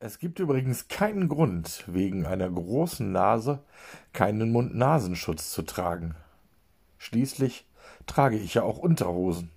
Es gibt übrigens keinen Grund, wegen einer großen Nase keinen Mund-Nasenschutz zu tragen. Schließlich trage ich ja auch Unterhosen.